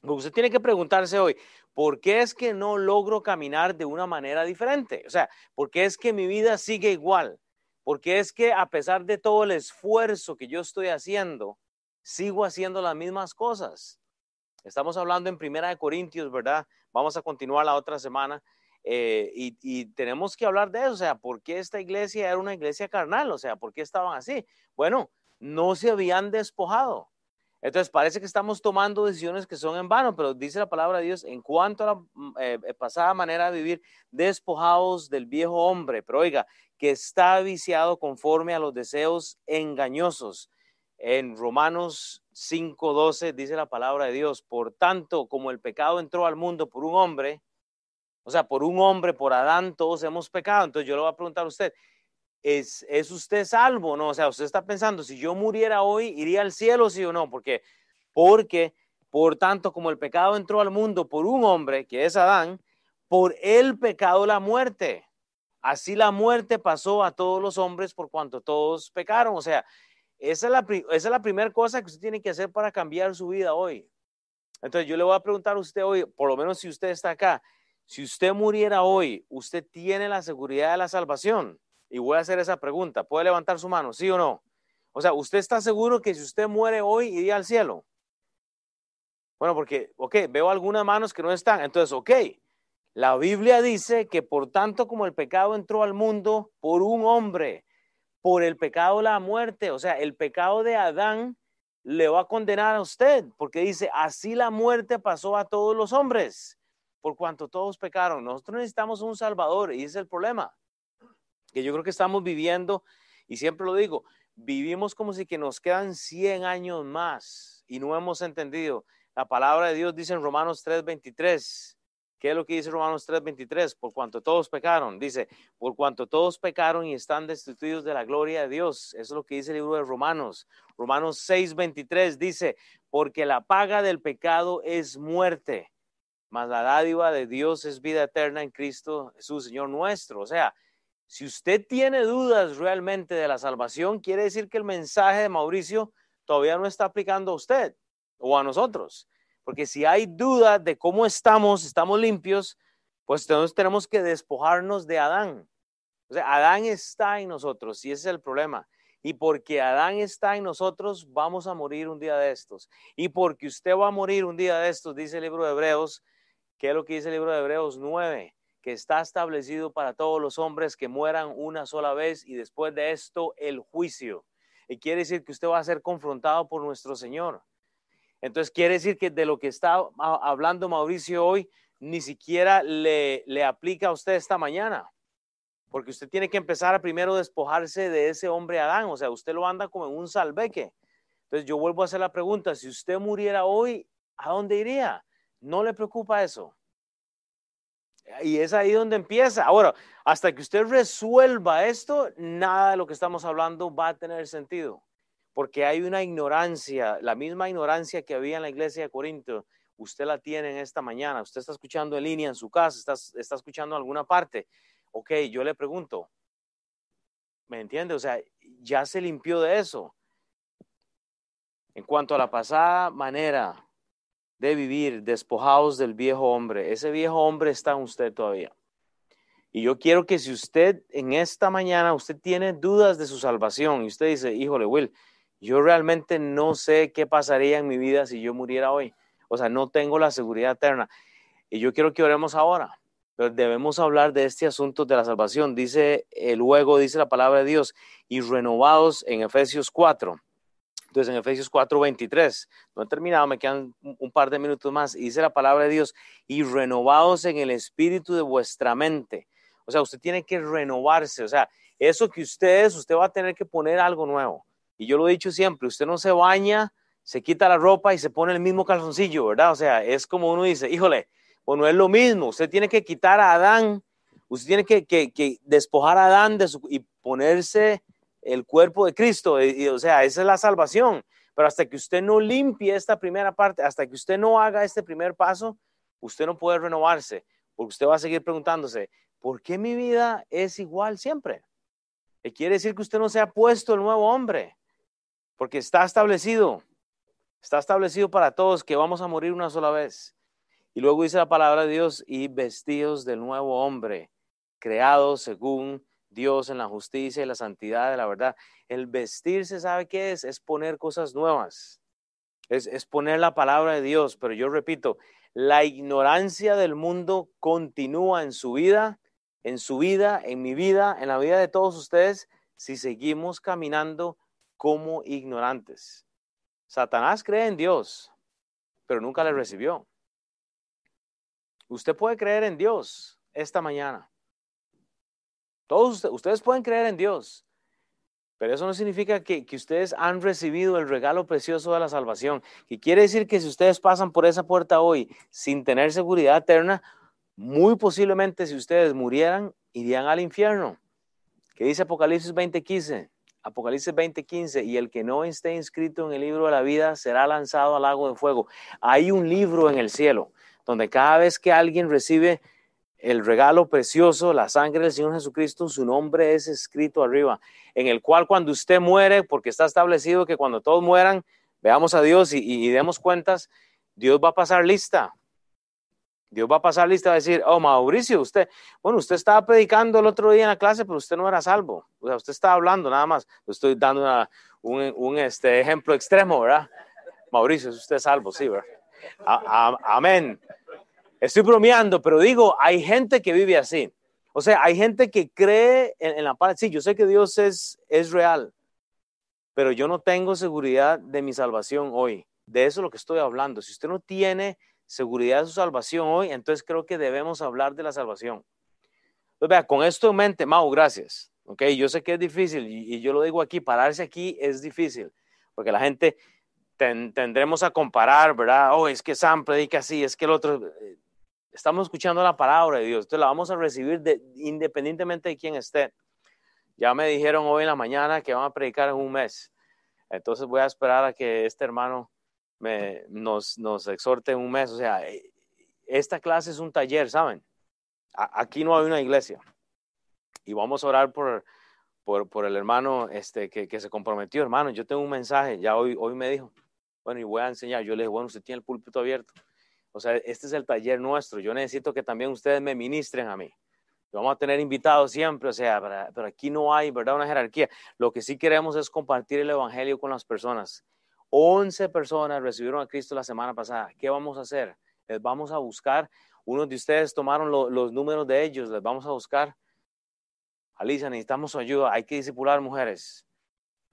Usted tiene que preguntarse hoy, ¿por qué es que no logro caminar de una manera diferente? O sea, ¿por qué es que mi vida sigue igual? ¿Por qué es que a pesar de todo el esfuerzo que yo estoy haciendo, sigo haciendo las mismas cosas? Estamos hablando en Primera de Corintios, ¿verdad? Vamos a continuar la otra semana. Eh, y, tenemos que hablar de eso, o sea, ¿por qué esta iglesia era una iglesia carnal? O sea, ¿por qué estaban así? Bueno, no se habían despojado. Entonces parece que estamos tomando decisiones que son en vano, pero dice la palabra de Dios en cuanto a la mm, eh, eh, pasada manera de vivir, despojados del viejo hombre, pero oiga, que está viciado conforme a los deseos engañosos. En Romanos 5.12 dice la palabra de Dios, por tanto, como el pecado entró al mundo por un hombre, o sea, por un hombre, por Adán, todos hemos pecado. Entonces yo le voy a preguntar a usted, ¿es, ¿es usted salvo? No, o sea, usted está pensando, si yo muriera hoy, ¿iría al cielo, sí o no? Porque, porque, por tanto, como el pecado entró al mundo por un hombre, que es Adán, por el pecado la muerte. Así la muerte pasó a todos los hombres por cuanto todos pecaron. O sea, esa es, la, esa es la primera cosa que usted tiene que hacer para cambiar su vida hoy. Entonces yo le voy a preguntar a usted hoy, por lo menos si usted está acá, si usted muriera hoy, ¿usted tiene la seguridad de la salvación? Y voy a hacer esa pregunta. ¿Puede levantar su mano? ¿Sí o no? O sea, ¿usted está seguro que si usted muere hoy, iría al cielo? Bueno, porque, ok, veo algunas manos que no están. Entonces, ok, la Biblia dice que por tanto como el pecado entró al mundo por un hombre, por el pecado la muerte, o sea, el pecado de Adán le va a condenar a usted, porque dice, así la muerte pasó a todos los hombres, por cuanto todos pecaron. Nosotros necesitamos un Salvador y es el problema, que yo creo que estamos viviendo, y siempre lo digo, vivimos como si que nos quedan 100 años más y no hemos entendido. La palabra de Dios dice en Romanos 3:23, ¿Qué es lo que dice Romanos 3:23? Por cuanto todos pecaron, dice, por cuanto todos pecaron y están destituidos de la gloria de Dios. Eso es lo que dice el libro de Romanos. Romanos 6:23 dice, porque la paga del pecado es muerte, mas la dádiva de Dios es vida eterna en Cristo Jesús, Señor nuestro. O sea, si usted tiene dudas realmente de la salvación, quiere decir que el mensaje de Mauricio todavía no está aplicando a usted o a nosotros. Porque si hay duda de cómo estamos, estamos limpios, pues entonces tenemos que despojarnos de Adán. Adán está en nosotros y ese es el problema. Y porque Adán está en nosotros, vamos a morir un día de estos. Y porque usted va a morir un día de estos, dice el libro de Hebreos, ¿qué es lo que dice el libro de Hebreos 9? Que está establecido para todos los hombres que mueran una sola vez y después de esto el juicio. Y quiere decir que usted va a ser confrontado por nuestro Señor. Entonces quiere decir que de lo que está hablando Mauricio hoy, ni siquiera le, le aplica a usted esta mañana porque usted tiene que empezar a primero despojarse de ese hombre Adán, o sea, usted lo anda como en un salveque. Entonces yo vuelvo a hacer la pregunta, si usted muriera hoy, ¿a dónde iría? ¿No le preocupa eso? Y es ahí donde empieza. Ahora, hasta que usted resuelva esto, nada de lo que estamos hablando va a tener sentido, porque hay una ignorancia, la misma ignorancia que había en la iglesia de Corinto, usted la tiene en esta mañana, usted está escuchando en línea en su casa, está, está escuchando en alguna parte ok, yo le pregunto, ¿me entiende? O sea, ya se limpió de eso. En cuanto a la pasada manera de vivir, despojados del viejo hombre, ese viejo hombre está en usted todavía. Y yo quiero que si usted en esta mañana, usted tiene dudas de su salvación y usted dice, híjole, Will, yo realmente no sé qué pasaría en mi vida si yo muriera hoy. O sea, no tengo la seguridad eterna. Y yo quiero que oremos ahora. Pero debemos hablar de este asunto de la salvación. Dice, eh, luego dice la palabra de Dios, y renovados en Efesios 4. Entonces en Efesios 4, 23, no he terminado, me quedan un par de minutos más. Y dice la palabra de Dios, y renovados en el espíritu de vuestra mente. O sea, usted tiene que renovarse. O sea, eso que usted es, usted va a tener que poner algo nuevo. Y yo lo he dicho siempre, usted no se baña, se quita la ropa y se pone el mismo calzoncillo, ¿verdad? O sea, es como uno dice, híjole, o no es lo mismo. Usted tiene que quitar a Adán, usted tiene que, despojar a Adán de su, y ponerse el cuerpo de Cristo. o sea, esa es la salvación. Pero hasta que usted no limpie esta primera parte, hasta que usted no haga este primer paso, usted no puede renovarse, porque usted va a seguir preguntándose, ¿por qué mi vida es igual siempre? Y quiere decir que usted no se ha puesto el nuevo hombre, porque está establecido, está establecido para todos que vamos a morir una sola vez. Y luego dice la palabra de Dios, y vestidos del nuevo hombre, creado según Dios en la justicia y la santidad de la verdad. El vestirse, ¿sabe qué es? Es poner cosas nuevas. Es, es poner la palabra de Dios. Pero yo repito, la ignorancia del mundo continúa en su vida, en su vida, en mi vida, en la vida de todos ustedes, si seguimos caminando como ignorantes. Satanás cree en Dios, pero nunca le recibió. Usted puede creer en Dios esta mañana. Todos ustedes pueden creer en Dios, pero eso no significa que, ustedes han recibido el regalo precioso de la salvación. Y quiere decir que si ustedes pasan por esa puerta hoy sin tener seguridad eterna, muy posiblemente si ustedes murieran, irían al infierno. ¿Qué dice Apocalipsis 20:15? Apocalipsis 20:15, y el que no esté inscrito en el libro de la vida será lanzado al lago de fuego. Hay un libro en el cielo donde cada vez que alguien recibe el regalo precioso, la sangre del Señor Jesucristo, su nombre es escrito arriba, en el cual cuando usted muere, porque está establecido que cuando todos mueran, veamos a Dios y, demos cuentas, Dios va a pasar lista. Dios va a pasar lista, va a decir, oh Mauricio, usted, bueno, usted estaba predicando el otro día en la clase, pero usted no era salvo. O sea, usted estaba hablando nada más. estoy dando un, este, ejemplo extremo, ¿verdad? Mauricio, usted es salvo, sí, ¿verdad? amén. Estoy bromeando, pero digo, hay gente que vive así. O sea, hay gente que cree en, la paz. Sí, yo sé que Dios es, es real, pero yo no tengo seguridad de mi salvación hoy. De eso es lo que estoy hablando. Si usted no tiene seguridad de su salvación hoy, entonces creo que debemos hablar de la salvación. Pues vea, con esto en mente, Mau, gracias. Ok, yo sé que es difícil y, y yo lo digo aquí, pararse aquí es difícil, porque la gente tendremos a comparar, ¿verdad? Oh, es que Sam predica así, es que el otro... Estamos escuchando la palabra de Dios, entonces la vamos a recibir de, independientemente de quién esté. Ya me dijeron hoy en la mañana que van a predicar en un mes. Entonces voy a esperar a que este hermano me, nos, nos exhorte en un mes. O sea, eh, esta clase es un taller, ¿saben? aquí no hay una iglesia. Y vamos a orar por, por, el hermano este, que, que, se comprometió. Hermano, yo tengo un mensaje, ya hoy, hoy me dijo, bueno, y voy a enseñar. Yo le dije, bueno, usted tiene el púlpito abierto. O sea, este es el taller nuestro. Yo necesito que también ustedes me ministren a mí. Vamos a tener invitados siempre, o sea, pero aquí no hay, ¿verdad? Una jerarquía. Lo que sí queremos es compartir el Evangelio con las personas. 11 personas recibieron a Cristo la semana pasada. ¿Qué vamos a hacer? Les vamos a buscar. Unos de ustedes tomaron los números de ellos, les vamos a buscar. Alicia, necesitamos su ayuda. Hay que disipular mujeres.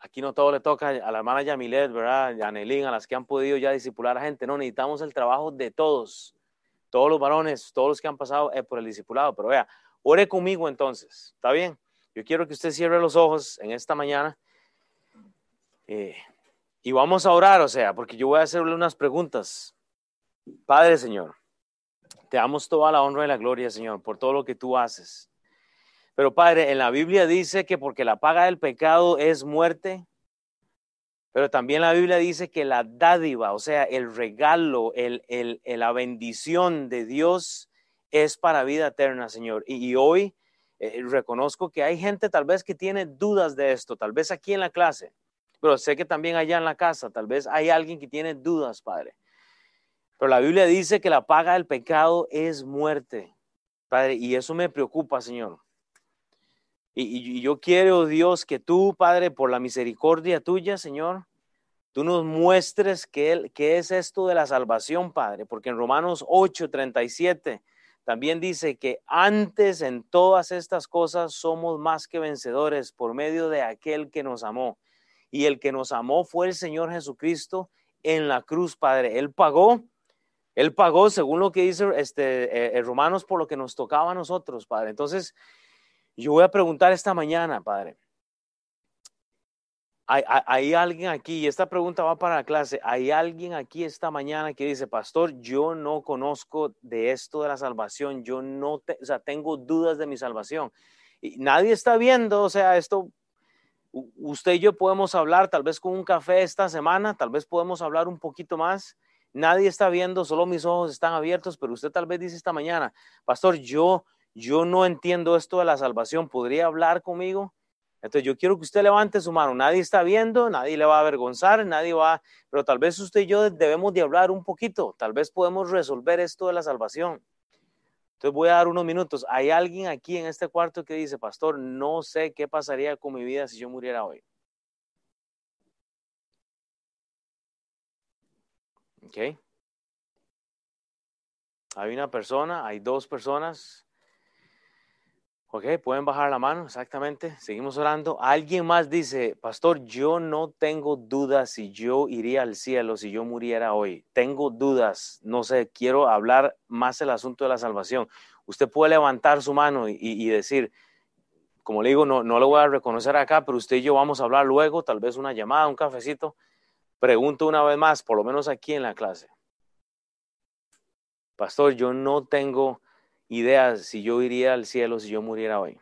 Aquí no todo le toca a la hermana Yamilet, ¿verdad? A Anelín, a las que han podido ya disipular a gente. No, necesitamos el trabajo de todos. Todos los varones, todos los que han pasado eh, por el discipulado. Pero vea, ore conmigo entonces. ¿Está bien? Yo quiero que usted cierre los ojos en esta mañana. Eh, y vamos a orar, o sea, porque yo voy a hacerle unas preguntas. Padre Señor, te damos toda la honra y la gloria, Señor, por todo lo que tú haces. Pero Padre, en la Biblia dice que porque la paga del pecado es muerte, pero también la Biblia dice que la dádiva, o sea, el regalo, el, el, la bendición de Dios es para vida eterna, Señor. Y, hoy eh, reconozco que hay gente tal vez que tiene dudas de esto, tal vez aquí en la clase, pero sé que también allá en la casa, tal vez hay alguien que tiene dudas, Padre. Pero la Biblia dice que la paga del pecado es muerte, Padre, y eso me preocupa, Señor. Y, yo quiero, Dios, que tú, Padre, por la misericordia tuya, Señor, tú nos muestres qué, qué es esto de la salvación, Padre, porque en Romanos 8, 37 también dice que antes en todas estas cosas somos más que vencedores por medio de aquel que nos amó. Y el que nos amó fue el Señor Jesucristo en la cruz, Padre. Él pagó, Él pagó según lo que dice este, eh, Romanos por lo que nos tocaba a nosotros, Padre. Entonces, yo voy a preguntar esta mañana, Padre. Hay, alguien aquí, y esta pregunta va para la clase, hay alguien aquí esta mañana que dice, pastor, yo no conozco de esto de la salvación, yo no, o sea, tengo dudas de mi salvación. Y nadie está viendo, o sea, esto, usted y yo podemos hablar tal vez con un café esta semana, tal vez podemos hablar un poquito más. Nadie está viendo, solo mis ojos están abiertos, pero usted tal vez dice esta mañana, pastor, yo yo no entiendo esto de la salvación, ¿podría hablar conmigo? Entonces yo quiero que usted levante su mano. Nadie está viendo, nadie le va a avergonzar, nadie va, pero tal vez usted y yo debemos de hablar un poquito. Tal vez podemos resolver esto de la salvación. Entonces voy a dar unos minutos. Hay alguien aquí en este cuarto que dice, pastor, no sé qué pasaría con mi vida si yo muriera hoy. ¿Ok? Hay una persona, hay dos personas. Ok, pueden bajar la mano, exactamente. Seguimos orando. Alguien más dice, pastor, yo no tengo dudas si yo iría al cielo, si yo muriera hoy. Tengo dudas, no sé, quiero hablar más el asunto de la salvación. Usted puede levantar su mano y, decir, como le digo, no, no lo voy a reconocer acá, pero usted y yo vamos a hablar luego, tal vez una llamada, un cafecito. Pregunto una vez más, por lo menos aquí en la clase. Pastor, yo no tengo ideas si yo iría al cielo si yo muriera hoy.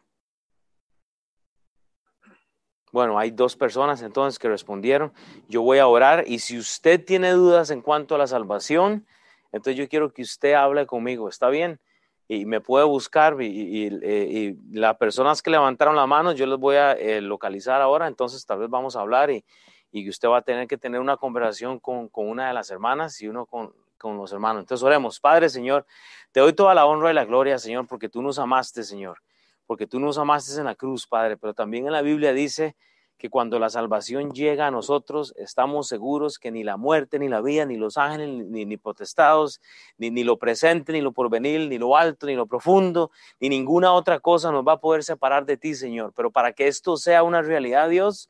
Bueno, hay dos personas entonces que respondieron. Yo voy a orar y si usted tiene dudas en cuanto a la salvación, entonces yo quiero que usted hable conmigo, ¿está bien? Y me puede buscar y, eh, las personas que levantaron la mano, yo les voy a eh, localizar ahora, entonces tal vez vamos a hablar y, y usted va a tener que tener una conversación con, con una de las hermanas y uno con, con los hermanos. Entonces oremos, Padre Señor, te doy toda la honra y la gloria, Señor, porque tú nos amaste, Señor, porque tú nos amaste en la cruz, Padre, pero también en la Biblia dice que cuando la salvación llega a nosotros, estamos seguros que ni la muerte, ni la vida, ni los ángeles, ni, ni potestados, ni, ni lo presente, ni lo porvenir, ni lo alto, ni lo profundo, ni ninguna otra cosa nos va a poder separar de ti, Señor. Pero para que esto sea una realidad, Dios,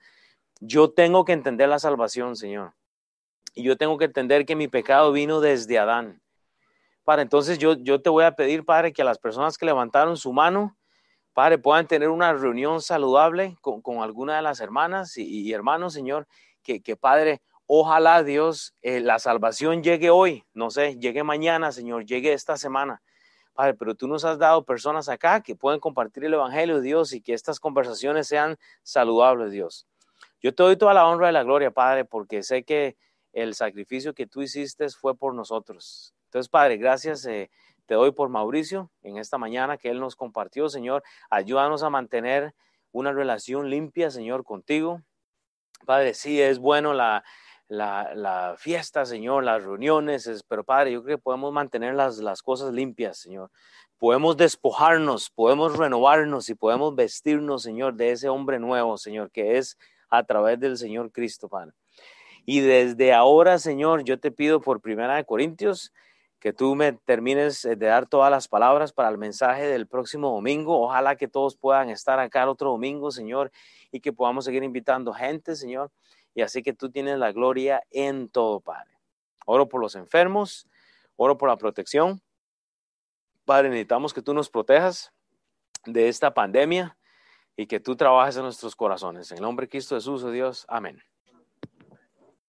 yo tengo que entender la salvación, Señor. Y yo tengo que entender que mi pecado vino desde Adán. Para entonces yo, yo te voy a pedir, Padre, que a las personas que levantaron su mano, Padre, puedan tener una reunión saludable con, con alguna de las hermanas y, hermanos, Señor, que, Padre, ojalá Dios, eh, la salvación llegue hoy, no sé, llegue mañana, Señor, llegue esta semana. Padre, pero tú nos has dado personas acá que pueden compartir el Evangelio de Dios y que estas conversaciones sean saludables, Dios. Yo te doy toda la honra y la gloria, Padre, porque sé que el sacrificio que tú hiciste fue por nosotros. Entonces, Padre, gracias eh, te doy por Mauricio en esta mañana que él nos compartió, Señor. Ayúdanos a mantener una relación limpia, Señor, contigo. Padre, sí es bueno la, la, fiesta, Señor, las reuniones, pero Padre, yo creo que podemos mantener las, las cosas limpias, Señor. Podemos despojarnos, podemos renovarnos y podemos vestirnos, Señor, de ese hombre nuevo, Señor, que es a través del Señor Cristo, Padre. Y desde ahora, Señor, yo te pido por primera de Corintios que tú me termines de dar todas las palabras para el mensaje del próximo domingo. Ojalá que todos puedan estar acá el otro domingo, Señor, y que podamos seguir invitando gente, Señor. Y así que tú tienes la gloria en todo, Padre. Oro por los enfermos, oro por la protección. Padre, necesitamos que tú nos protejas de esta pandemia y que tú trabajes en nuestros corazones. En el nombre de Cristo Jesús, oh Dios. Amén.